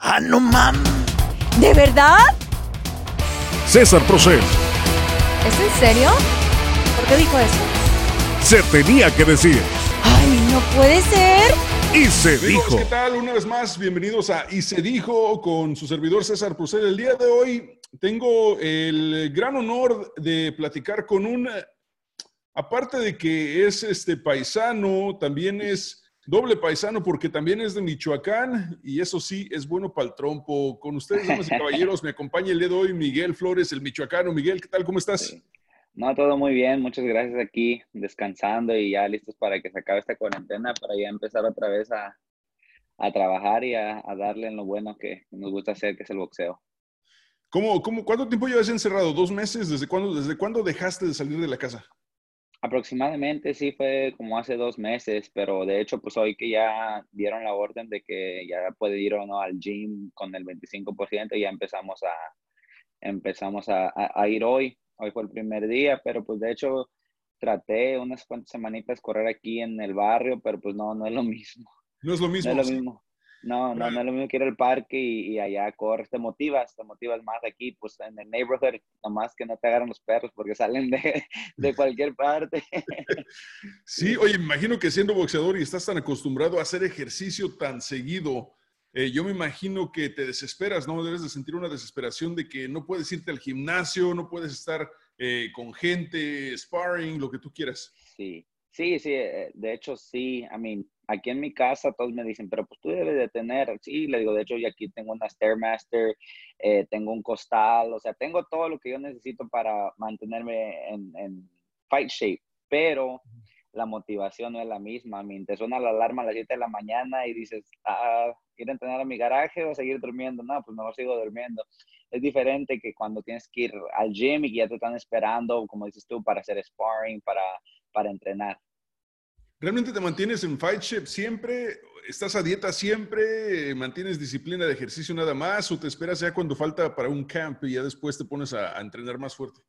¡Ah, no mames! ¿De verdad? César Procel. ¿Es en serio? ¿Por qué dijo eso? Se tenía que decir. ¡Ay, no puede ser! Y se Amigos, dijo. ¿qué tal? Una vez más, bienvenidos a Y se dijo con su servidor César Procel. El día de hoy tengo el gran honor de platicar con un, eh, aparte de que es este paisano, también es doble paisano porque también es de Michoacán y eso sí, es bueno para el trompo. Con ustedes, damas y caballeros, me acompaña el día de hoy Miguel Flores, el michoacano. Miguel, ¿qué tal? ¿Cómo estás? No, todo muy bien, muchas gracias aquí, descansando y ya listos para que se acabe esta cuarentena, para ya empezar otra vez a, a trabajar y a, a darle en lo bueno que nos gusta hacer, que es el boxeo. ¿Cómo, cómo, ¿Cuánto tiempo llevas encerrado? ¿Dos meses? ¿Desde cuándo, ¿Desde cuándo dejaste de salir de la casa? Aproximadamente sí fue como hace dos meses, pero de hecho pues hoy que ya dieron la orden de que ya puede ir o no al gym con el 25%, ya empezamos a, empezamos a, a- a ir hoy. Hoy fue el primer día, pero pues de hecho traté unas cuantas semanitas correr aquí en el barrio, pero pues no, no es lo mismo. No es lo mismo. No es lo mismo. No, no, no es lo mismo que ir al parque y, y allá corres, te motivas, te motivas más aquí, pues en el neighborhood, nomás que no te agarran los perros porque salen de, de cualquier parte. Sí, oye, me imagino que siendo boxeador y estás tan acostumbrado a hacer ejercicio tan seguido, eh, yo me imagino que te desesperas, ¿no? Debes de sentir una desesperación de que no puedes irte al gimnasio, no puedes estar eh, con gente, sparring, lo que tú quieras. Sí, sí, sí, eh, de hecho sí, I mean, aquí en mi casa todos me dicen, pero pues tú debes de tener, sí, le digo, de hecho yo aquí tengo una Stairmaster, eh, tengo un costal, o sea, tengo todo lo que yo necesito para mantenerme en, en fight shape, pero la motivación no es la misma, I te suena la alarma a las 7 de la mañana y dices, ah, ir a entrenar a mi garaje o seguir durmiendo, no, pues mejor sigo durmiendo. Es diferente que cuando tienes que ir al gym y ya te están esperando, como dices tú, para hacer sparring, para, para entrenar. ¿Realmente te mantienes en fight shape siempre? ¿Estás a dieta siempre? ¿Mantienes disciplina de ejercicio nada más? ¿O te esperas ya cuando falta para un camp y ya después te pones a, a entrenar más fuerte?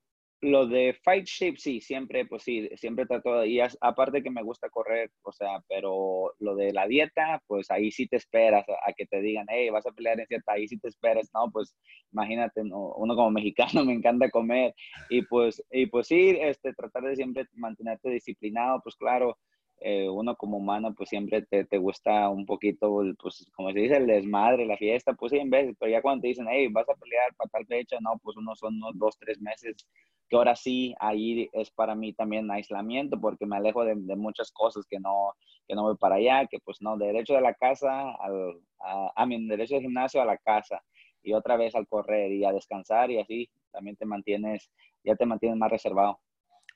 Lo de fight shape, sí, siempre, pues sí, siempre trato, y as- aparte que me gusta correr, o sea, pero lo de la dieta, pues ahí sí te esperas a, a que te digan, hey, vas a pelear en cierta, ahí sí te esperas, no, pues imagínate, no, uno como mexicano me encanta comer, y pues, y pues sí, este, tratar de siempre mantenerte disciplinado, pues claro, eh, uno como humano pues siempre te, te, gusta un poquito, pues como se dice, el desmadre, la fiesta, pues sí, en vez, pero ya cuando te dicen, hey, vas a pelear para tal fecha, no, pues uno son unos dos, tres meses, que ahora sí, ahí es para mí también aislamiento, porque me alejo de, de muchas cosas que no, que no voy para allá, que pues no, derecho de la casa, al, a, a mi derecho del gimnasio a la casa, y otra vez al correr y a descansar y así, también te mantienes, ya te mantienes más reservado.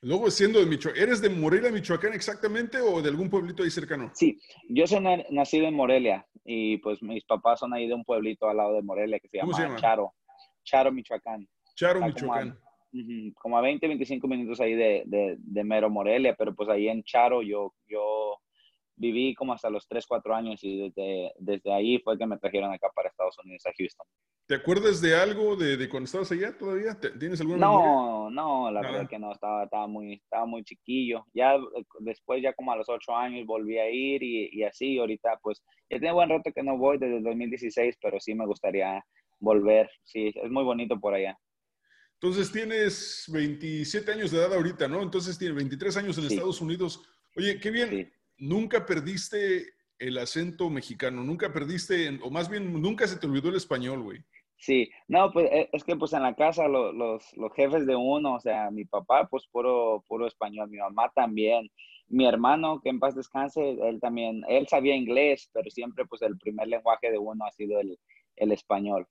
Luego, siendo de Michoacán, ¿eres de Morelia, Michoacán exactamente o de algún pueblito ahí cercano? Sí, yo soy nacido en Morelia y pues mis papás son ahí de un pueblito al lado de Morelia que se llama, se llama? Charo, Charo, Michoacán. Charo, Michoacán. Como a, 20, 25 minutos ahí de, de, de, Mero, Morelia, pero pues ahí en Charo yo, yo viví como hasta los 3, 4 años y desde, desde ahí fue que me trajeron acá para Estados Unidos, a Houston. ¿Te acuerdas de algo de, de cuando estabas allá todavía? ¿Tienes alguna No, memoria? no, la Nada. verdad que no, estaba, estaba, muy, estaba muy chiquillo. Ya después, ya como a los 8 años volví a ir y, y así, ahorita pues, ya tiene buen rato que no voy desde el 2016, pero sí me gustaría volver, sí, es muy bonito por allá. Entonces tienes 27 años de edad ahorita, ¿no? Entonces tienes 23 años en sí. Estados Unidos. Oye, qué bien. Sí nunca perdiste el acento mexicano, nunca perdiste, o más bien, nunca se te olvidó el español, güey. Sí, no, pues es que pues en la casa los, los, los, jefes de uno, o sea, mi papá pues puro, puro español, mi mamá también, mi hermano, que en paz descanse, él también, él sabía inglés, pero siempre pues el primer lenguaje de uno ha sido el, el español.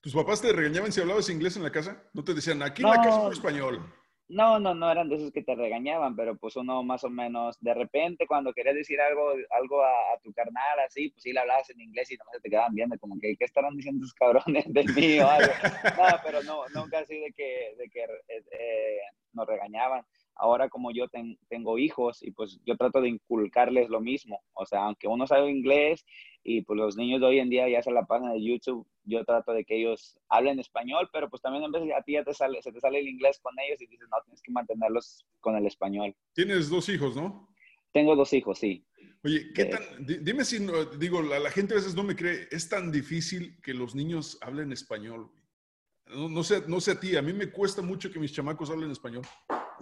¿Tus papás te regañaban si hablabas inglés en la casa? ¿No te decían, aquí en no, la casa es español? No, no, no eran de esos que te regañaban, pero pues uno más o menos, de repente cuando querías decir algo, algo a, a tu carnal así, pues sí le hablabas en inglés y no se te quedaban viendo, como que, ¿qué estarán diciendo esos cabrones de mí o algo? no, pero no, nunca así de que, de que eh, nos regañaban. Ahora como yo ten, tengo hijos y pues yo trato de inculcarles lo mismo, o sea, aunque uno sabe inglés y pues los niños de hoy en día ya se la pasan de YouTube, yo trato de que ellos hablen español, pero pues también vez de a ti ya te sale, se te sale el inglés con ellos y dices, no, tienes que mantenerlos con el español. Tienes dos hijos, ¿no? Tengo dos hijos, sí. Oye, ¿qué tan, dime si, digo, la, la, gente a veces no me cree, es tan difícil que los niños hablen español. No, no, sé, no sé a ti, a mí me cuesta mucho que mis chamacos hablen español.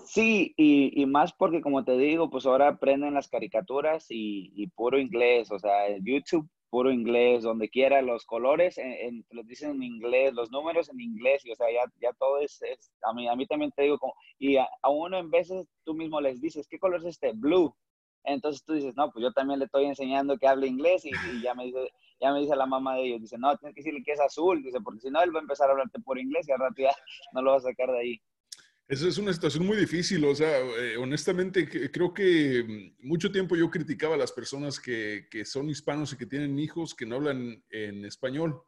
Sí, y, y, más porque como te digo, pues ahora aprenden las caricaturas y, y puro inglés, o sea, YouTube puro inglés, donde quiera, los colores en, en, los dicen en inglés, los números en inglés, y o sea, ya, ya todo es, es, a, mí, a mí también te digo, como, y a, uno en veces tú mismo les dices, ¿qué color es este? Blue. Entonces tú dices, no, pues yo también le estoy enseñando que hable inglés y, y ya, me dice, ya me dice la mamá de ellos, dice, no, tienes que decirle que es azul, dice, porque si no, él va a empezar a hablarte por inglés y al rato ya no lo va a sacar de ahí. Eso es una situación muy difícil, o sea, eh, honestamente creo que mm, mucho tiempo yo criticaba a las personas que, que, son hispanos y que tienen hijos que no hablan en español.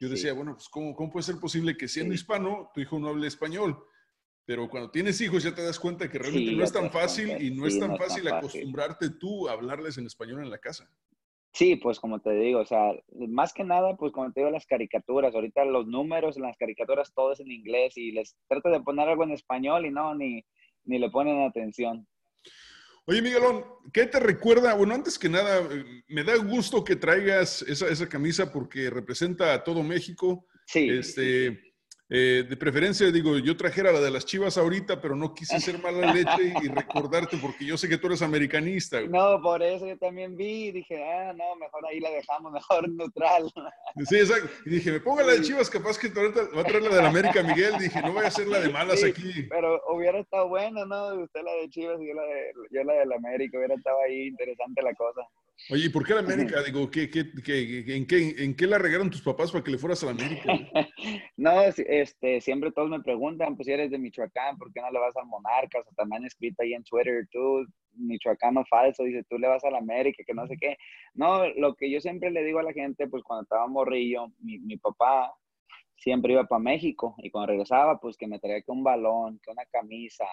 Yo decía, bueno, pues ¿cómo, ¿cómo, puede ser posible que siendo sí. hispano tu hijo no hable español? Pero cuando tienes hijos ya te das cuenta que realmente sí, no es tan fácil y no es tan no fácil tan acostumbrarte tú a hablarles en español en la casa. Sí, pues como te digo, o sea, más que nada, pues como te digo, las caricaturas, ahorita los números en las caricaturas todo es en inglés y les trato de poner algo en español y no, ni, ni le ponen atención. Oye, Miguelón, ¿qué te recuerda? Bueno, antes que nada, me da gusto que traigas esa, esa camisa porque representa a todo México. Sí. Este. Eh, de preferencia, digo, yo trajera la de las chivas ahorita, pero no quise ser mala leche y recordarte porque yo sé que tú eres americanista. Güey. No, por eso yo también vi y dije, ah, no, mejor ahí la dejamos, mejor neutral. Sí, exacto. Y dije, me ponga la de chivas, capaz que ahorita va a traer la de la América, Miguel. Dije, no voy a hacer la de malas sí, aquí. Pero hubiera estado bueno, ¿no? Usted la de chivas y yo la de, yo la de la América, hubiera estado ahí interesante la cosa. Oye, ¿y por qué la América? Digo, ¿qué, qué, qué, en, qué, ¿en qué la regaron tus papás para que le fueras a la América? no, este, siempre todos me preguntan, pues si eres de Michoacán, ¿por qué no le vas al Monarcas? O también escrito ahí en Twitter, tú, michoacano falso, dice, tú le vas a la América, que no sé qué. No, lo que yo siempre le digo a la gente, pues cuando estaba morrillo, mi, mi papá siempre iba para México y cuando regresaba, pues que me traía que un balón, que una camisa,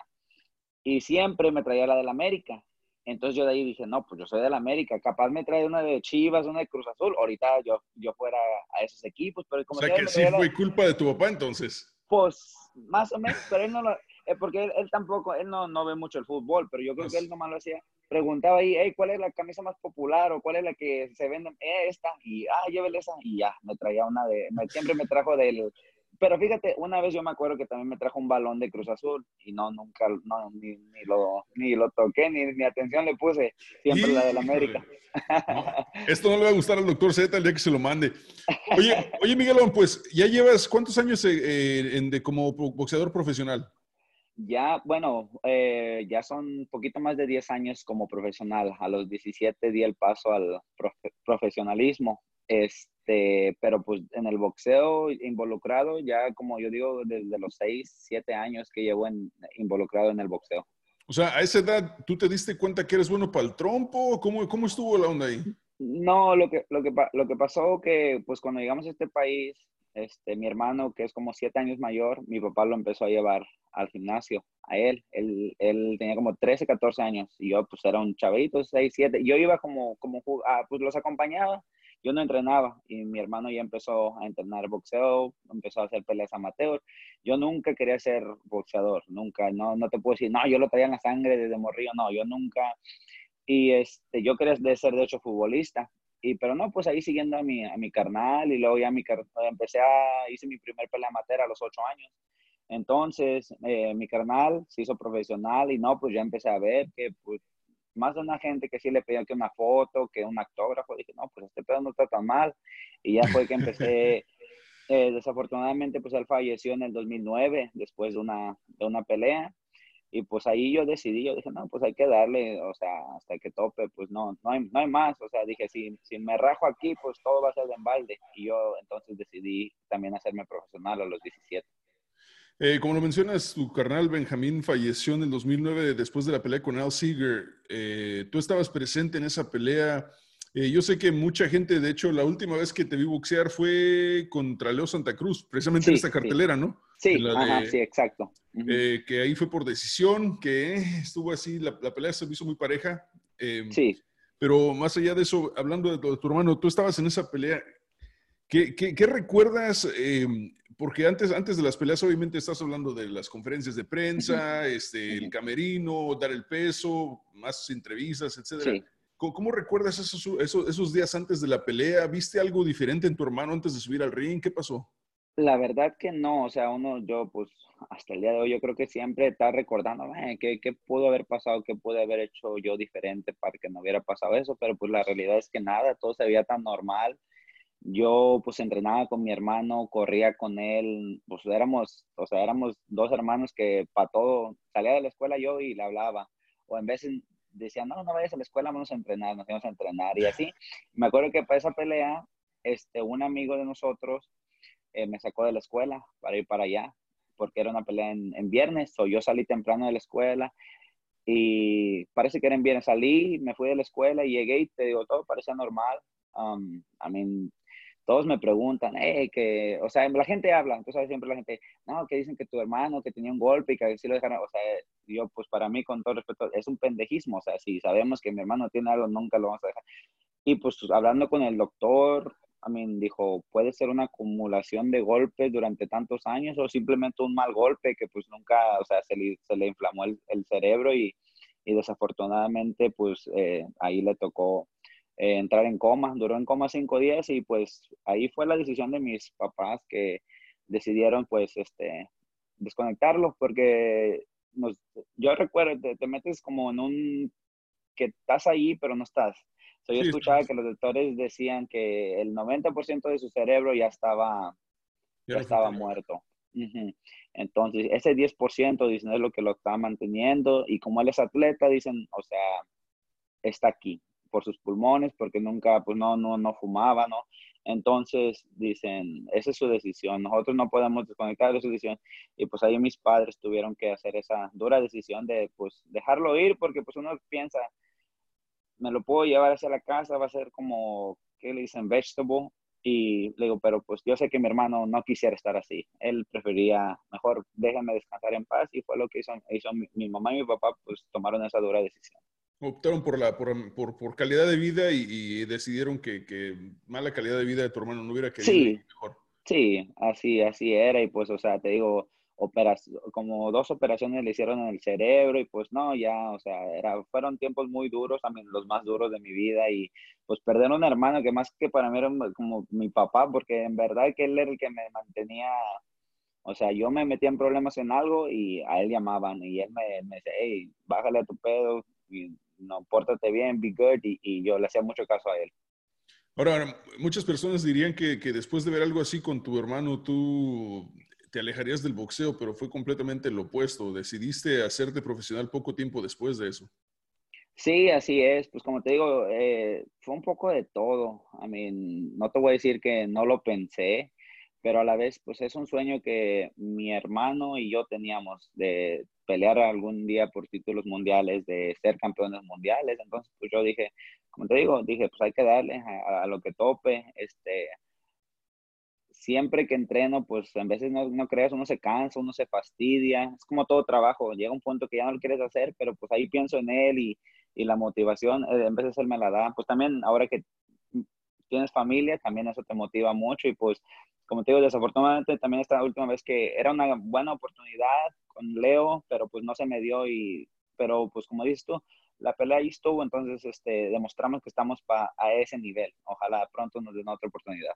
y siempre me traía la de la América. Entonces yo de ahí dije, no, pues yo soy de la América, capaz me trae una de Chivas, una de Cruz Azul, ahorita yo, yo fuera a esos equipos, pero como... O sea que sí fue la... culpa de tu papá entonces. Pues más o menos, pero él no lo... Eh, porque él, él, tampoco, él no, no ve mucho el fútbol, pero yo creo pues... que él nomás lo hacía, preguntaba ahí, hey, ¿cuál es la camisa más popular o cuál es la que se vende? Eh, esta, y ah, llévele esa, y ya, me traía una de, siempre me trajo del, pero fíjate, una vez yo me acuerdo que también me trajo un balón de Cruz Azul y no, nunca, no, ni, ni lo, ni lo toqué, ni, ni atención le puse, siempre la del América. Esto no le va a gustar al doctor Z el día que se lo mande. Oye, oye Miguelón, pues ya llevas cuántos años eh, en, de, como boxeador profesional? Ya, bueno, eh, ya son poquito más de 10 años como profesional. A los 17 di el paso al profesionalismo. Este, pero pues en el boxeo involucrado, ya como yo digo, desde los 6, 7 años que llevo involucrado en el boxeo. O sea, a esa edad, ¿tú te diste cuenta que eres bueno para el trompo? ¿Cómo, cómo estuvo la onda ahí? No, lo que, lo que, lo que pasó que, pues cuando llegamos a este país, este, mi hermano, que es como siete años mayor, mi papá lo empezó a llevar al gimnasio, a él. Él, él tenía como 13, 14 años y yo pues era un chavito, 6, 7. Yo iba como, como ah, pues los acompañaba, yo no entrenaba y mi hermano ya empezó a entrenar boxeo, empezó a hacer peleas amateur. Yo nunca quería ser boxeador, nunca, no, no te puedo decir, no, yo lo traía en la sangre desde morrillo, no, yo nunca. Y este, yo quería ser de hecho futbolista, y pero no, pues ahí siguiendo a mi, a mi carnal y luego ya mi, empecé a, hice mi primer pelea amateur a los ocho años. Entonces, eh, mi carnal se hizo profesional y no, pues ya empecé a ver que pues más de una gente que sí le pedía que una foto, que un autógrafo, dije, no, pues este pedo no está tan mal. Y ya fue que empecé, eh, desafortunadamente, pues él falleció en el 2009 después de una, de una pelea. Y pues ahí yo decidí, yo dije, no, pues hay que darle, o sea, hasta que tope, pues no, no hay, no hay más. O sea, dije, si, si me rajo aquí, pues todo va a ser de embalde. Y yo entonces decidí también hacerme profesional a los 17. Eh, como lo mencionas, tu carnal Benjamín falleció en el 2009 después de la pelea con Al Seeger. Eh, tú estabas presente en esa pelea. Eh, yo sé que mucha gente, de hecho, la última vez que te vi boxear fue contra Leo Santa Cruz, precisamente en esta cartelera, ¿no? Sí, sí, exacto. Eh, que ahí fue por decisión, que estuvo así, la, pelea se hizo muy pareja. Em, sí. Pero más allá de eso, hablando de, tu hermano, tú estabas en esa pelea. ¿Qué, qué, recuerdas? Em, porque antes, antes de las peleas, obviamente, estás hablando de las conferencias de prensa, este, el camerino, dar el peso, más entrevistas, etcétera. Sí. ¿Cómo, recuerdas esos, esos, esos días antes de la pelea? ¿Viste algo diferente en tu hermano antes de subir al ring? ¿Qué pasó? La verdad que no, o sea, uno, yo pues hasta el día de hoy yo creo que siempre está recordando ¿qué, qué pudo haber pasado, qué pude haber hecho yo diferente para que no hubiera pasado eso, pero pues la realidad es que nada, todo se veía tan normal. Yo pues entrenaba con mi hermano, corría con él, pues éramos, o sea, éramos dos hermanos que para todo, salía de la escuela yo y le hablaba, o en vez decían, no, no vayas a la escuela, vamos a entrenar, nos íbamos a entrenar y así. Me acuerdo que para esa pelea, este, un amigo de nosotros eh, me sacó de la escuela para ir para allá, porque era una pelea en, viernes, o yo salí temprano de la escuela y parece que era en viernes, salí, me fui de la escuela y llegué y te digo, todo parecía normal. Um, I mean, todos me preguntan, eh, que, o sea, la gente habla, entonces siempre la gente, no, que dicen que tu hermano, que tenía un golpe y que así lo dejaron, o sea, yo, pues para mí, con todo respeto, es un pendejismo, o sea, si sabemos que mi hermano tiene algo, nunca lo vamos a dejar. Y pues hablando con el doctor, I mean, dijo, puede ser una acumulación de golpes durante tantos años o simplemente un mal golpe que pues nunca, o sea, se le, se le inflamó el, el cerebro y, y, desafortunadamente pues eh, ahí le tocó eh, entrar en coma, duró en coma cinco días y pues ahí fue la decisión de mis papás que decidieron pues este desconectarlo porque nos, yo recuerdo, te, te metes como en un que estás ahí pero no estás. Yo escuchaba que los doctores decían que el 90% de su cerebro ya estaba, ya, estaba muerto. Entonces, ese 10% dicen es lo que lo está manteniendo y como él es atleta, dicen, o sea, está aquí por sus pulmones, porque nunca, pues no, no, no fumaba, ¿no? Entonces dicen, esa es su decisión, nosotros no podemos desconectar de su decisión. Y pues ahí mis padres tuvieron que hacer esa dura decisión de, pues, dejarlo ir, porque pues uno piensa, me lo puedo llevar hacia la casa, va a ser como, ¿qué le dicen? Vegetable. Y le digo, pero pues yo sé que mi hermano no quisiera estar así. Él prefería, mejor déjame descansar en paz. Y fue lo que hizo, hizo mi, mamá y mi papá, pues tomaron esa dura decisión. Optaron por, la, por, por, por calidad de vida y, decidieron que, que, mala calidad de vida de tu hermano no hubiera querido sí, mejor. Sí, así, así era. Y pues, o sea, te digo, como dos operaciones le hicieron en el cerebro y pues no, ya, o sea, era, fueron tiempos muy duros, también los más duros de mi vida y pues perder un hermano que más que para mí era como mi papá, porque en verdad que él era el que me mantenía O sea, yo me metía en problemas en algo y a él llamaban y él me, me decía, hey, bájale a tu pedo, y no, pórtate bien, be good, y, y yo le hacía mucho caso a él. Ahora, muchas personas dirían que, que, después de ver algo así con tu hermano, tú te alejarías del boxeo, pero fue completamente lo opuesto. Decidiste hacerte profesional poco tiempo después de eso. Sí, así es. Pues como te digo, eh, fue un poco de todo. I mean, no te voy a decir que no lo pensé, pero a la vez, pues es un sueño que mi hermano y yo teníamos de pelear algún día por títulos mundiales, de ser campeones mundiales. Entonces, pues yo dije, como te digo, dije, pues hay que darle a, a lo que tope. Este, siempre que entreno, pues en veces no, no, creas, uno se cansa, uno se fastidia, es como todo trabajo, llega un punto que ya no lo quieres hacer, pero pues ahí pienso en él y, y la motivación, eh, en veces él me la da, pues también ahora que tienes familia, también eso te motiva mucho y pues como te digo, desafortunadamente también esta última vez que era una buena oportunidad con Leo, pero pues no se me dio y, pero pues como dices tú, la pelea ahí estuvo, entonces este, demostramos que estamos pa, a ese nivel. Ojalá pronto nos den otra oportunidad.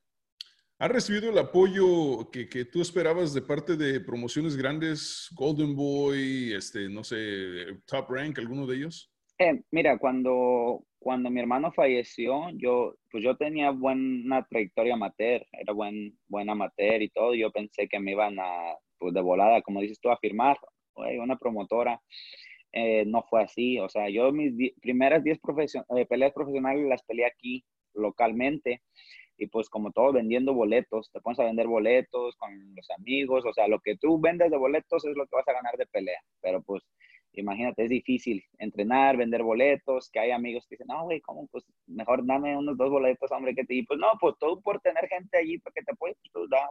¿Has recibido el apoyo que, que, tú esperabas de parte de promociones grandes, Golden Boy, este, no sé, Top Rank, alguno de ellos? Eh, mira, cuando, cuando mi hermano falleció, yo, pues yo tenía buena trayectoria amateur, era buen, buen amateur y todo. Yo pensé que me iban a, pues de volada, como dices tú, a firmar, una promotora. Eh, no fue así, o sea, yo mis primeras 10 profesion eh, peleas profesionales las peleé aquí localmente y pues como todo vendiendo boletos, te pones a vender boletos con los amigos, o sea, lo que tú vendes de boletos es lo que vas a ganar de pelea, pero pues imagínate, es difícil entrenar, vender boletos, que hay amigos que dicen, no, güey, ¿cómo? Pues mejor dame unos dos boletos, hombre, que te... Y pues no, pues todo por tener gente allí para que te apoye, pues tú das.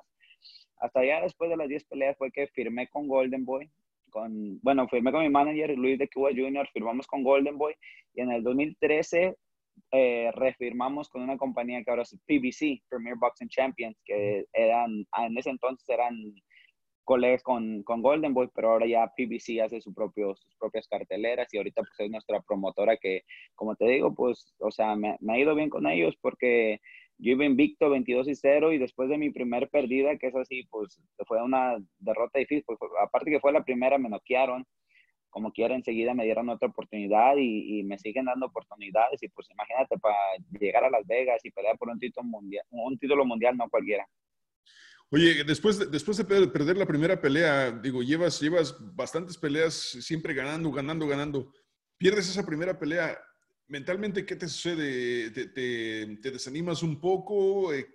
Hasta allá después de las 10 peleas fue que firmé con Golden Boy, con, bueno, firmé con mi manager, Luis de Cuba Jr., firmamos con Golden Boy, y en el 2013 eh, refirmamos con una compañía que ahora es PBC, Premier Boxing Champions, que eran, en ese entonces eran colegas con, con, Golden Boy, pero ahora ya PBC hace su propio, sus propias carteleras y ahorita pues es nuestra promotora que, como te digo, pues, o sea, me, ha ido bien con ellos porque yo iba invicto 22 y 0 y después de mi primer perdida, que es así, pues fue una derrota difícil, pues, aparte que fue la primera, me noquearon, como quiera enseguida me dieron otra oportunidad y, y, me siguen dando oportunidades y pues imagínate para llegar a Las Vegas y pelear por un título mundial, un título mundial no cualquiera. Oye, después de, después de perder la primera pelea, digo, llevas, llevas bastantes peleas siempre ganando, ganando, ganando. Pierdes esa primera pelea. Mentalmente, ¿qué te sucede? ¿Te, te, te desanimas un poco? Eh,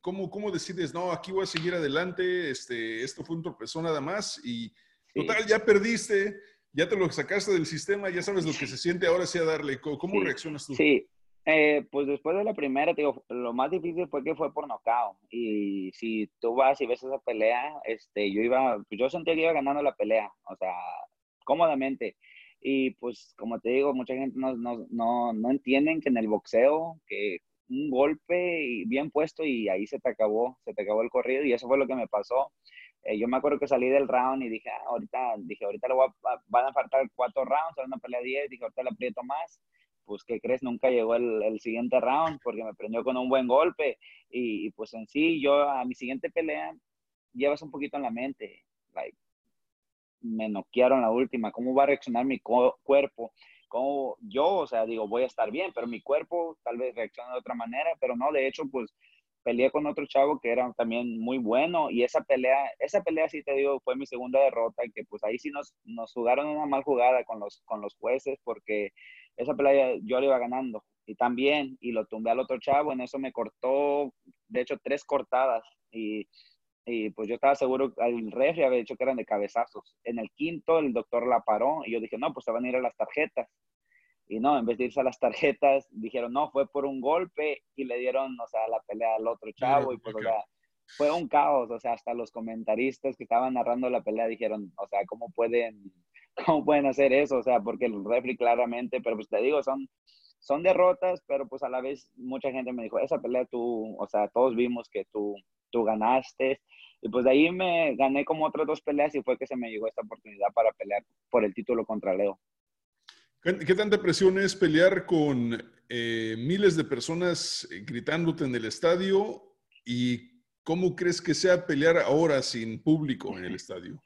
¿Cómo, ¿Cómo decides, no, aquí voy a seguir adelante? Este, esto fue un tropezón nada más y total, ya perdiste, ya te lo sacaste del sistema, ya sabes lo que se siente ahora sí a darle. ¿Cómo sí, reaccionas tú? Sí, eh, pues después de la primera, digo, lo más difícil fue que fue por nocao. Y si tú vas y ves esa pelea, este, yo iba, pues yo sentía que iba ganando la pelea, o sea, cómodamente. Y pues, como te digo, mucha gente no, no, no, no entienden que en el boxeo, que un golpe bien puesto y ahí se te acabó, se te acabó el corrido y eso fue lo que me pasó. Eh, yo me acuerdo que salí del round y dije, ah, ahorita, dije, ahorita le voy a, van a faltar cuatro rounds, era una pelea 10, dije, ahorita le aprieto más pues, ¿qué crees? Nunca llegó el, el, siguiente round porque me prendió con un buen golpe. Y, y, pues en sí, yo a mi siguiente pelea llevas un poquito en la mente, like, me noquearon la última, ¿cómo va a reaccionar mi cuerpo? ¿Cómo yo, o sea, digo, voy a estar bien, pero mi cuerpo tal vez reacciona de otra manera, pero no, de hecho, pues peleé con otro chavo que era también muy bueno y esa pelea, esa pelea sí te digo, fue mi segunda derrota que pues ahí sí nos, nos jugaron una mal jugada con los, con los jueces porque esa pelea yo le iba ganando y también, y lo tumbé al otro chavo, en eso me cortó, de hecho, tres cortadas y, y pues yo estaba seguro, el refri había dicho que eran de cabezazos. En el quinto el doctor la paró y yo dije, no, pues se van a ir a las tarjetas. Y no, en vez de irse a las tarjetas, dijeron, no, fue por un golpe y le dieron, o sea, la pelea al otro chavo y pues, okay. o sea, fue un caos, o sea, hasta los comentaristas que estaban narrando la pelea dijeron, o sea, ¿cómo pueden ¿cómo pueden hacer eso? O sea, porque el refri claramente, pero pues te digo, son, son derrotas, pero pues a la vez mucha gente me dijo, esa pelea tú, o sea, todos vimos que tú, tú ganaste. Y pues de ahí me gané como otras dos peleas y fue que se me llegó esta oportunidad para pelear por el título contra Leo. ¿Qué tanta presión es pelear con eh, miles de personas gritándote en el estadio y ¿cómo crees que sea pelear ahora sin público en el estadio?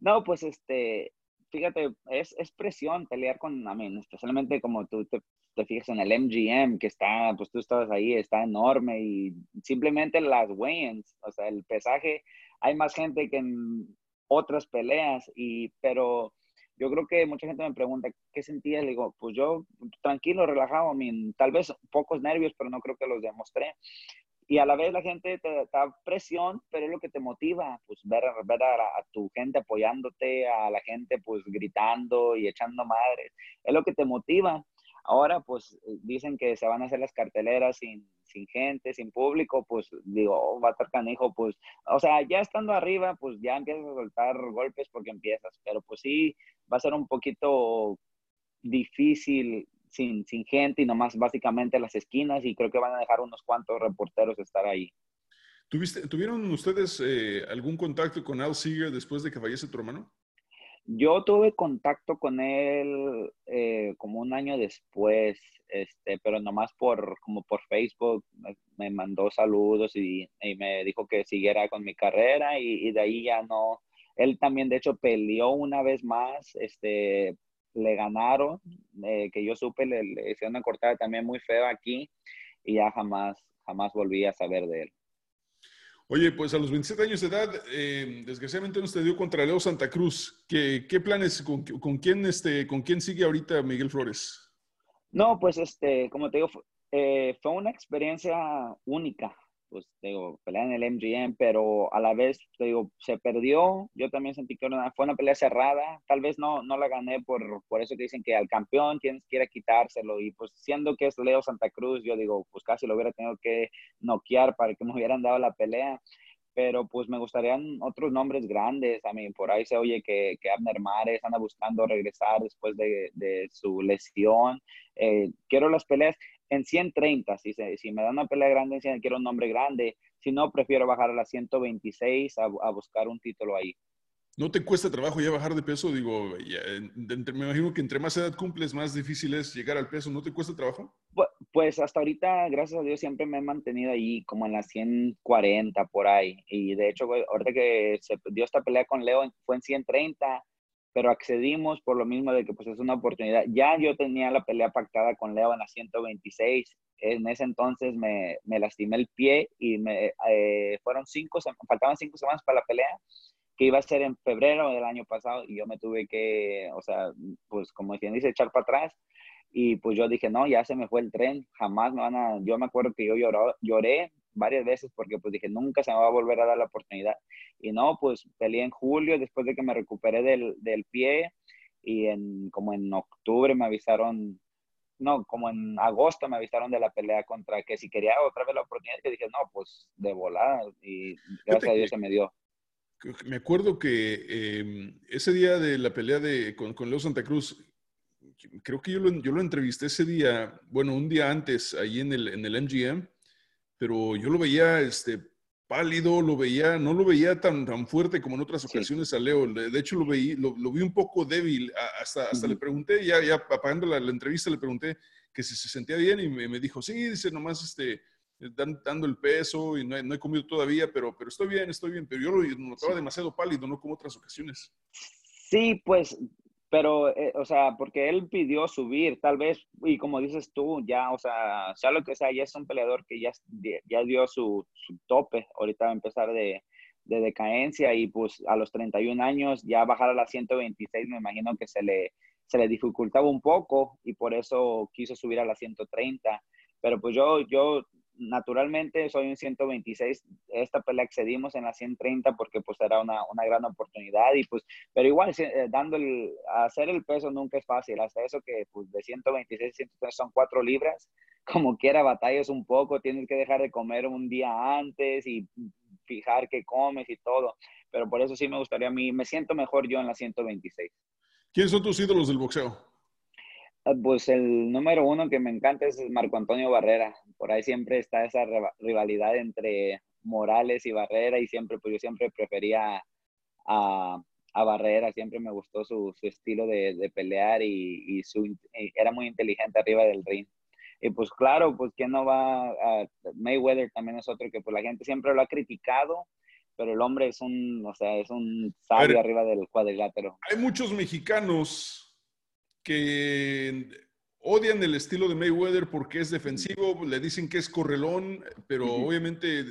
No, pues este, fíjate, es, es presión pelear con, a mí, especialmente como tú te, te, fijas en el MGM, que está, pues tú estabas ahí, está enorme y simplemente las weigh o sea, el pesaje, hay más gente que en otras peleas, y, pero yo creo que mucha gente me pregunta, ¿qué sentías? Le digo, pues yo tranquilo, relajado, I tal vez pocos nervios, pero no creo que los demostré. Y a la vez la gente te da presión, pero es lo que te motiva, pues ver, ver a, tu gente apoyándote, a la gente pues gritando y echando madres. Es lo que te motiva. Ahora pues dicen que se van a hacer las carteleras sin, sin gente, sin público, pues digo, oh, va a estar canijo, pues, o sea, ya estando arriba, pues ya empiezas a soltar golpes porque empiezas, pero pues sí, va a ser un poquito difícil sin, sin gente y nomás básicamente las esquinas y creo que van a dejar unos cuantos reporteros estar ahí. ¿Tuviste, ¿Tuvieron ustedes eh, algún contacto con Al Seeger después de que fallece tu hermano? Yo tuve contacto con él eh, como un año después, este, pero nomás por, como por Facebook, me, me mandó saludos y, y, me dijo que siguiera con mi carrera y, y, de ahí ya no. Él también, de hecho, peleó una vez más, este, le ganaron, eh, que yo supe, le, le hicieron una cortada también muy fea aquí y ya jamás, jamás volví a saber de él. Oye, pues a los 27 años de edad, eh, desgraciadamente no se dio contra Leo Santa Cruz. ¿Qué, qué planes, con, con, quién, este, con quién sigue ahorita Miguel Flores? No, pues este, como te digo, eh, fue una experiencia única pues, digo, pelea en el MGM, pero a la vez, digo, se perdió. Yo también sentí que una, fue una pelea cerrada. Tal vez no, no la gané por, por eso que dicen que al campeón tienes que ir a quitárselo. Y pues siendo que es Leo Santa Cruz, yo digo, pues casi lo hubiera tenido que noquear para que me hubieran dado la pelea. Pero pues me gustarían otros nombres grandes. A mí, por ahí se oye que, que Abner Mares anda buscando regresar después de, de su lesión. Eh, quiero las peleas en 130. Si, se, si me dan una pelea grande, en quiero un nombre grande. Si no, prefiero bajar a la 126 a, a buscar un título ahí. ¿No te cuesta trabajo ya bajar de peso? Digo, ya, me imagino que entre más edad cumples, más difícil es llegar al peso. ¿No te cuesta trabajo? Pues hasta ahorita, gracias a Dios, siempre me he mantenido ahí como en las 140 por ahí. Y de hecho, ahorita que se dio esta pelea con Leo, fue en 130 pero accedimos por lo mismo de que pues es una oportunidad. Ya yo tenía la pelea pactada con Leo en la 126, en ese entonces me, me lastimé el pie y me eh, fueron cinco, faltaban cinco semanas para la pelea que iba a ser en febrero del año pasado y yo me tuve que, o sea, pues como quien dice, echar para atrás y pues yo dije, no, ya se me fue el tren, jamás me van a, yo me acuerdo que yo lloró, lloré varias veces porque pues dije, nunca se me va a volver a dar la oportunidad. Y no, pues peleé en julio después de que me recuperé del, del pie y en, como en octubre me avisaron, no, como en agosto me avisaron de la pelea contra que si quería otra vez la oportunidad, que dije, no, pues de volada y gracias a Dios se me dio. Me acuerdo que eh, ese día de la pelea de, con, con Leo Santa Cruz, creo que yo lo, yo lo entrevisté ese día, bueno, un día antes, ahí en el, en el MGM, pero yo lo veía este, pálido, lo veía, no lo veía tan, tan fuerte como en otras ocasiones sí. a Leo. De hecho, lo, veí, lo, lo vi un poco débil. Hasta, hasta uh -huh. le pregunté, ya, ya apagando la, la, entrevista, le pregunté que si se sentía bien y me, me dijo, sí, dice, nomás este, dan, dando el peso y no he, no he, comido todavía, pero, pero estoy bien, estoy bien. Pero yo lo notaba sí. demasiado pálido, no como otras ocasiones. Sí, pues pero, eh, o sea, porque él pidió subir, tal vez, y como dices tú, ya, o sea, sea lo que sea, ya es un peleador que ya, ya dio su, su tope, ahorita va a empezar de, de, decadencia y pues a los 31 años ya bajar a las 126 me imagino que se le, se le dificultaba un poco y por eso quiso subir a las 130, pero pues yo, yo naturalmente soy un 126, esta pelea excedimos en la 130 porque pues era una, una gran oportunidad y pues, pero igual eh, dando el, hacer el peso nunca es fácil, hasta eso que pues de 126 a 130 son 4 libras, como quiera batallas un poco, tienes que dejar de comer un día antes y fijar qué comes y todo, pero por eso sí me gustaría a mí, me siento mejor yo en la 126. ¿Quiénes son tus ídolos del boxeo? Pues el número uno que me encanta es Marco Antonio Barrera. Por ahí siempre está esa rivalidad entre Morales y Barrera y siempre, pues yo siempre prefería a, a Barrera, siempre me gustó su, su estilo de, de pelear y, y, su, y, era muy inteligente arriba del ring. Y pues claro, pues quién no va a Mayweather también es otro que pues la gente siempre lo ha criticado, pero el hombre es un, o sea, es un sabio arriba del cuadrilátero. Hay muchos mexicanos que odian el estilo de Mayweather porque es defensivo, le dicen que es correlón, pero obviamente eh,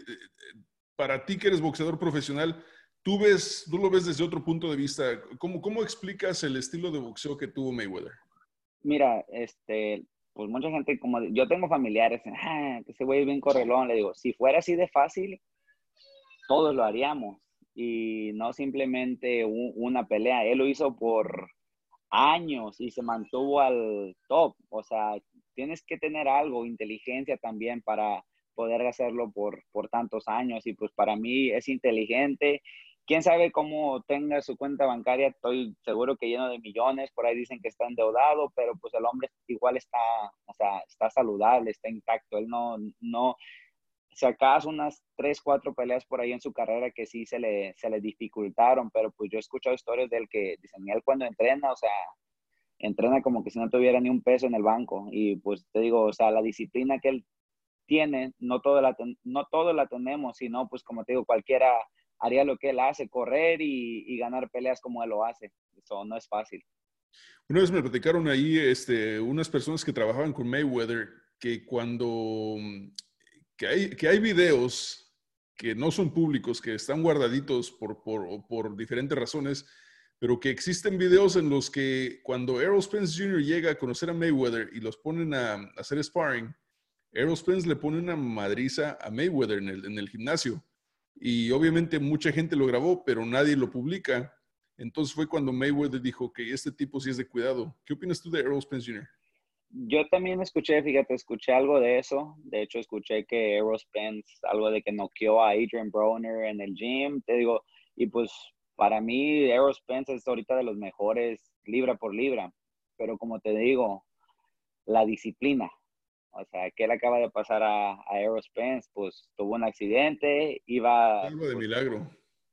para ti que eres boxeador profesional, tú ves, tú lo ves desde otro punto de vista. ¿Cómo, cómo explicas el estilo de boxeo que tuvo Mayweather? Mira, este, pues mucha gente, como yo tengo familiares, ah, que ese güey es bien correlón, le digo, si fuera así de fácil, todos lo haríamos y no simplemente una pelea. Él lo hizo por años y se mantuvo al top. O sea, tienes que tener algo, inteligencia también para poder hacerlo por, por tantos años. Y pues para mí es inteligente. Quién sabe cómo tenga su cuenta bancaria, estoy seguro que lleno de millones, por ahí dicen que está endeudado, pero pues el hombre igual está, o sea, está saludable, está intacto, él no, no, si acaso unas tres, cuatro peleas por ahí en su carrera que sí se le, se le dificultaron, pero pues yo he escuchado historias de él que dicen, él cuando entrena, o sea, entrena como que si no tuviera ni un peso en el banco. Y pues te digo, o sea, la disciplina que él tiene, no todo la, no todo la tenemos, sino pues como te digo, cualquiera haría lo que él hace, correr y, y ganar peleas como él lo hace. Eso no es fácil. Una vez me platicaron ahí este, unas personas que trabajaban con Mayweather que cuando que hay, videos que no son públicos, que están guardaditos por, diferentes razones, pero que existen videos en los que cuando Errol Spence Jr. llega a conocer a Mayweather y los ponen a, hacer sparring, Errol Spence le pone una madriza a Mayweather en el gimnasio. Y obviamente mucha gente lo grabó, pero nadie lo publica. Entonces fue cuando Mayweather dijo que este tipo sí es de cuidado. ¿Qué opinas tú de Errol Spence Jr.? Yo también escuché, fíjate, escuché algo de eso. De hecho, escuché que Errol Spence, algo de que noqueó a Adrian Broner en el gym. Te digo, y pues para mí, Errol Spence es ahorita de los mejores libra por libra. Pero como te digo, la disciplina. O sea, ¿qué le acaba de pasar a, a Errol Spence? Pues tuvo un accidente, iba... Algo de pues, milagro.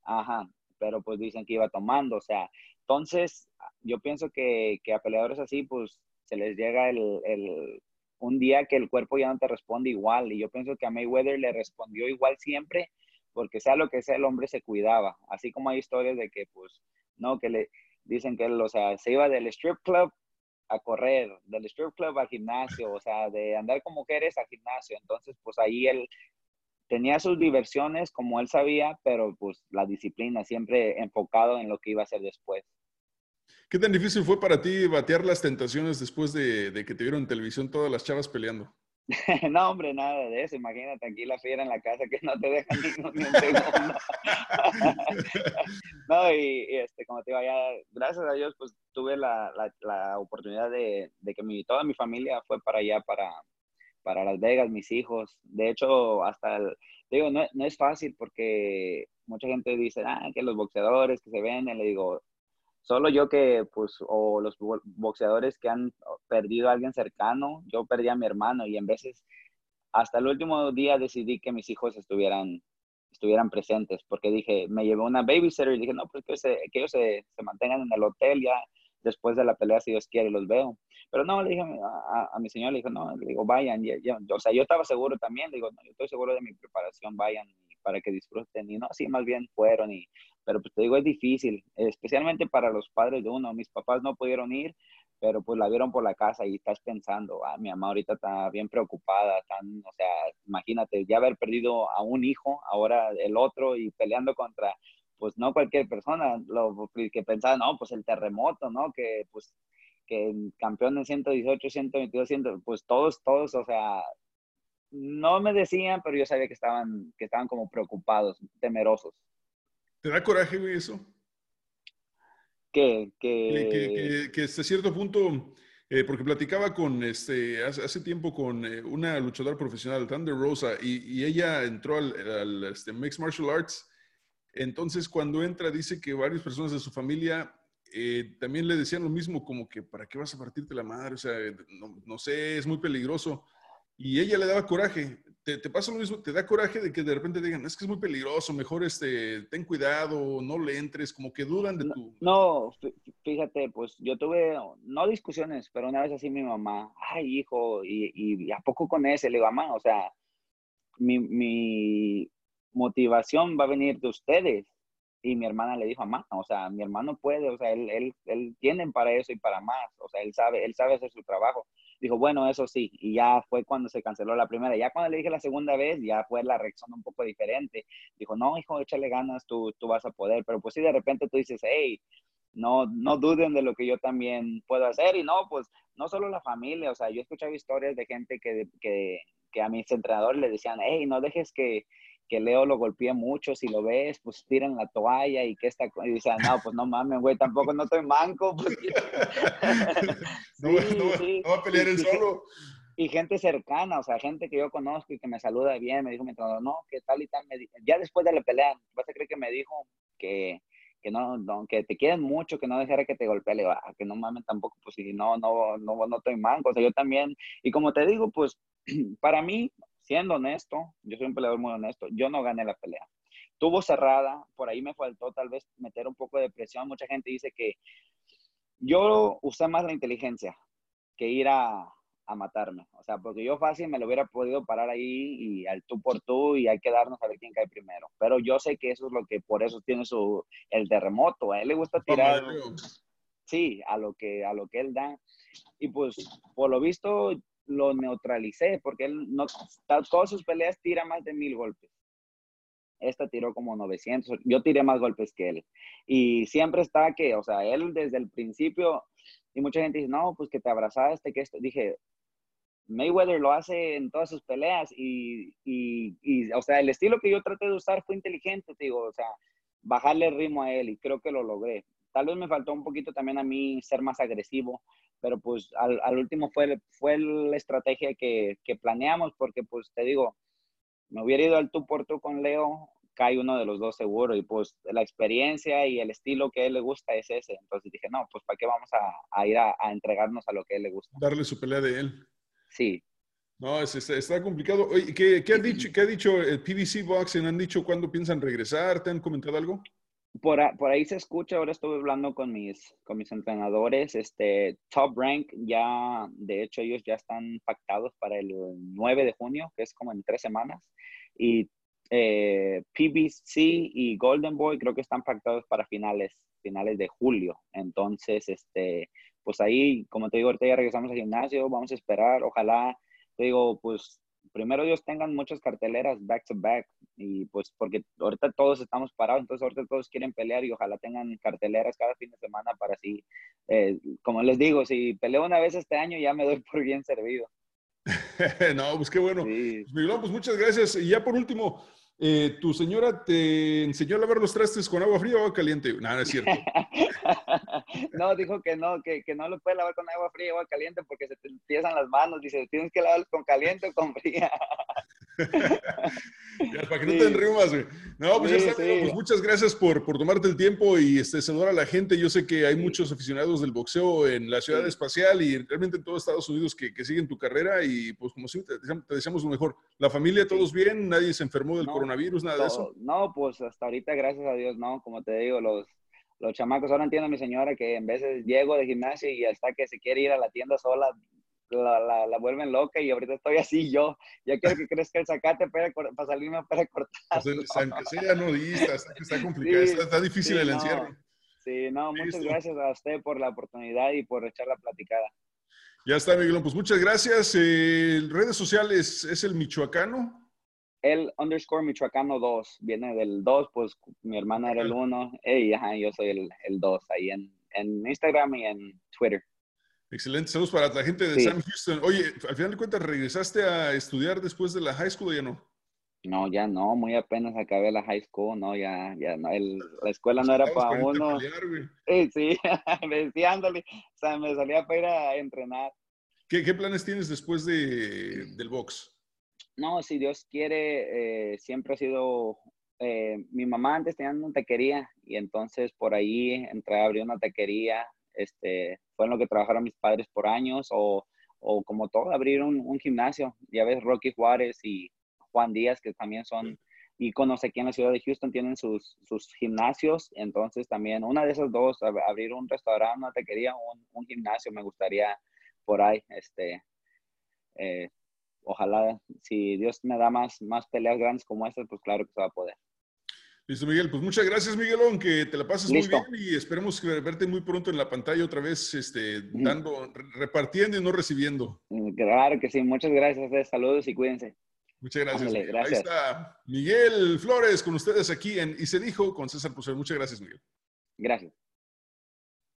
Ajá, pero pues dicen que iba tomando. O sea, entonces yo pienso que, que a peleadores así, pues se les llega el, un día que el cuerpo ya no te responde igual. Y yo pienso que a Mayweather le respondió igual siempre, porque sea lo que sea, el hombre se cuidaba. Así como hay historias de que, pues, no, que le dicen que él, o sea, se iba del strip club a correr, del strip club al gimnasio, o sea, de andar con mujeres al gimnasio. Entonces, pues ahí él tenía sus diversiones como él sabía, pero pues la disciplina siempre enfocado en lo que iba a hacer después. ¿Qué tan difícil fue para ti batear las tentaciones después de, que te vieron en televisión todas las chavas peleando? no, hombre, nada de eso. Imagínate aquí la fiera en la casa que no te deja ni, un segundo. no, y, este, como te digo, ya, gracias a Dios, pues tuve la, la, oportunidad de, de, que mi, toda mi familia fue para allá, para, para Las Vegas, mis hijos. De hecho, hasta el, digo, no, no es fácil porque mucha gente dice, ah, que los boxeadores que se venden, le digo, Solo yo que, pues, o los boxeadores que han perdido a alguien cercano, yo perdí a mi hermano y en veces, hasta el último día decidí que mis hijos estuvieran, estuvieran presentes, porque dije, me llevé una babysitter y dije, no, pues que, ellos se, se, mantengan en el hotel ya después de la pelea, si Dios quiere, los veo. Pero no, le dije a, mi señor, le dije, no, le digo, vayan. o sea, yo estaba seguro también, le digo, no, yo estoy seguro de mi preparación, vayan para que disfruten. Y no, así más bien fueron y pero pues te digo, es difícil, especialmente para los padres de uno. Mis papás no pudieron ir, pero pues la vieron por la casa y estás pensando, ah, mi mamá ahorita está bien preocupada, tan, o sea, imagínate, ya haber perdido a un hijo, ahora el otro y peleando contra, pues no cualquier persona, lo que pensaba, no, pues el terremoto, ¿no? Que pues que campeón en 118, 122, 100, pues todos, todos, o sea, no me decían, pero yo sabía que estaban, que estaban como preocupados, temerosos. ¿Te da coraje, güey, eso? Que, que... que, hasta cierto punto, eh, porque platicaba con, este, hace, tiempo con eh, una luchadora profesional, Thunder Rosa, y, ella entró al, este, Mixed Martial Arts. Entonces, cuando entra, dice que varias personas de su familia eh, también le decían lo mismo, como que, ¿para qué vas a partirte la madre? O sea, no, no sé, es muy peligroso. Y ella le daba coraje. ¿Te, te pasa lo mismo? ¿Te da coraje de que de repente digan, es que es muy peligroso, mejor este, ten cuidado, no le entres, como que dudan de tu... No, fí- fíjate, pues yo tuve, no discusiones, pero una vez así mi mamá, ay hijo, y, y ¿a poco con ese? Le digo, mamá, o sea, mi, mi motivación va a venir de ustedes. Y mi hermana le dijo, mamá, o sea, mi hermano puede, o sea, él, él, él tiene para eso y para más, o sea, él sabe, él sabe hacer su trabajo. Dijo, bueno, eso sí, y ya fue cuando se canceló la primera. Ya cuando le dije la segunda vez, ya fue la reacción un poco diferente. Dijo, no, hijo, échale ganas, tú, tú vas a poder. Pero pues sí, de repente tú dices, hey, no, no duden de lo que yo también puedo hacer. Y no, pues no solo la familia, o sea, yo he escuchado historias de gente que, que, que a mis entrenadores les decían, hey, no dejes que, que Leo lo golpee mucho, si lo ves, pues tiren la toalla y que está, y dicen, no, pues no mames, güey, tampoco no estoy manco. Pues, No, va- no va- sí. no va a pelear él solo. y gente cercana, o sea, gente que yo conozco y que me saluda bien, me dijo mi no, que tal y tal, me ya después de la pelea, vas a creer que me dijo que, que no, no, que te quieren mucho, que no dejara que te golpee, le digo, "Ah, que no mames tampoco, pues si no, no, no, no estoy manco, o sea, yo también, y como te digo, pues, para mí, siendo honesto, yo soy un peleador muy honesto, yo no gané la pelea. Tuvo cerrada, por ahí me faltó tal vez meter un poco de presión, mucha gente dice que yo usé más la inteligencia que ir a, a matarme. O sea, porque yo fácil me lo hubiera podido parar ahí y al tú por tú y hay que darnos a ver quién cae primero. Pero yo sé que eso es lo que por eso tiene su el terremoto. A él le gusta tirar, sí, a lo que a lo que él da. Y pues por lo visto lo neutralicé porque él no todas sus peleas tira más de mil golpes. Esta tiró como 900. Yo tiré más golpes que él. Y siempre está que, o sea, él desde el principio, y mucha gente dice, no, pues que te abrazaste, que esto. Dije, Mayweather lo hace en todas sus peleas y, y, y, o sea, el estilo que yo traté de usar fue inteligente, te digo, o sea, bajarle el ritmo a él y creo que lo logré. Tal vez me faltó un poquito también a mí ser más agresivo, pero pues al, al último fue, fue la estrategia que, que planeamos porque pues te digo, me hubiera ido al tú por tú con Leo, cae uno de los dos seguro y pues la experiencia y el estilo que a él le gusta es ese. Entonces dije, no, pues ¿para qué vamos a, a ir a, a entregarnos a lo que a él le gusta? Darle su pelea de él. Sí. No, es- está, está complicado. Oye, ¿qué, qué, han dicho, ¿qué ha dicho el PBC Boxing? ¿Han dicho cuándo piensan regresar? ¿Te han comentado algo? Por, ahí se escucha, ahora estuve hablando con mis, con mis entrenadores, este, Top Rank ya, de hecho ellos ya están pactados para el 9 de junio, que es como en tres semanas, y eh, PBC y Golden Boy creo que están pactados para finales, finales de julio, entonces, este, pues ahí, como te digo, ahorita ya regresamos al gimnasio, vamos a esperar, ojalá, te digo, pues primero Dios tengan muchas carteleras back to back y pues porque ahorita todos estamos parados, entonces ahorita todos quieren pelear y ojalá tengan carteleras cada fin de semana para así, eh, como les digo, si peleo una vez este año ya me doy por bien servido. no, pues qué bueno. Sí. Pues, pues muchas gracias. Y ya por último, eh, ¿tu señora te enseñó a lavar los trastes con agua fría o agua caliente? No, no es cierto. no, dijo que no, que, que no lo puedes lavar con agua fría y agua caliente porque se te empiezan las manos, dice, tienes que lavarlos con caliente o con fría. Ya, para que no Sí. te enrimas, güey. No, pues Sí, ya está, sí. Pues muchas gracias por, por tomarte el tiempo y este, saludar a la gente. Yo sé que hay muchos aficionados del boxeo en la ciudad espacial y realmente en todo Estados Unidos que, que siguen tu carrera y pues como siempre te, deseamos- te deseamos lo mejor. La familia, todos bien, nadie se enfermó del No, coronavirus, nada de eso. No, pues hasta ahorita, gracias a Dios, no, como te digo, los, los chamacos, ahora entiendo a mi señora que en veces llego de gimnasio y hasta que se quiere ir a la tienda sola, la, la, la vuelven loca y ahorita estoy así yo, ya quiero que crezca el zacate para, para salirme para cortar. Pues, aunque sea nudista, está, está complicado, Sí, está, está difícil sí, el no. encierro. Sí, no, muchas Listo. gracias a usted por la oportunidad y por echar la platicada. Ya está, Miguelón. Pues muchas gracias. Eh, redes sociales es el Michoacano. El underscore Michoacano 2 viene del 2, pues mi hermana era el 1, y ajá, yo soy el, el 2 ahí en, en Instagram y en Twitter. Excelente. Saludos para la gente de Sí. Sam Houston. Oye, al final de cuentas, ¿regresaste a estudiar después de la high school o ya no? No, ya no, muy apenas acabé la high school, no, ya, ya no, el- la escuela no era para uno. pelear. Eh, sí, me decía, ándale, o sea, me salía para ir a entrenar. ¿Qué, qué planes tienes después de, del box? No, si Dios quiere, eh, siempre ha sido, eh, mi mamá antes tenía una taquería y entonces por ahí entré a abrir una taquería, este, fue en lo que trabajaron mis padres por años o, o como todo, abrir un, gimnasio. Ya ves, Rocky Juárez y Juan Díaz, que también son íconos aquí en la ciudad de Houston, tienen sus, sus gimnasios. Entonces también una de esas dos, ab- abrir un restaurante, una taquería, un, un gimnasio, me gustaría por ahí. Este, eh, ojalá, si Dios me da más, más peleas grandes como estas, pues claro que se va a poder. Listo, Miguel. Pues muchas gracias, Miguelón, que te la pases Listo. muy bien y esperemos verte muy pronto en la pantalla otra vez, este, dando, re- repartiendo y no recibiendo. Claro que sí, muchas gracias. Saludos y cuídense. Muchas gracias. Gracias. Ahí está Miguel Flores con ustedes aquí en Y se dijo con César Pusel. Muchas gracias, Miguel. Gracias.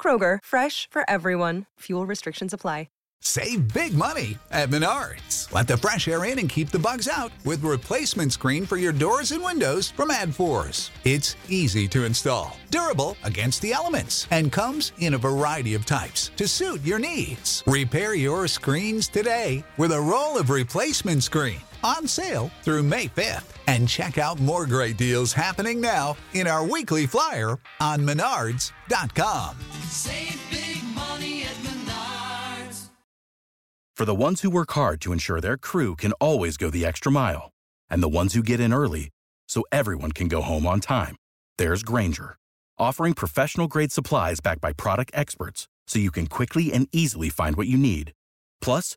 Kroger, fresh for everyone. Fuel restrictions apply. Save big money at Menards. Let the fresh air in and keep the bugs out with replacement screen for your doors and windows from AdForce. It's easy to install, durable against the elements, and comes in a variety of types to suit your needs. Repair your screens today with a roll of replacement screen on sale through May 5th. And check out more great deals happening now in our weekly flyer on menards.com. Save big money at Menards. For the ones who work hard to ensure their crew can always go the extra mile, and the ones who get in early so everyone can go home on time, there's Granger, offering professional grade supplies backed by product experts so you can quickly and easily find what you need. Plus,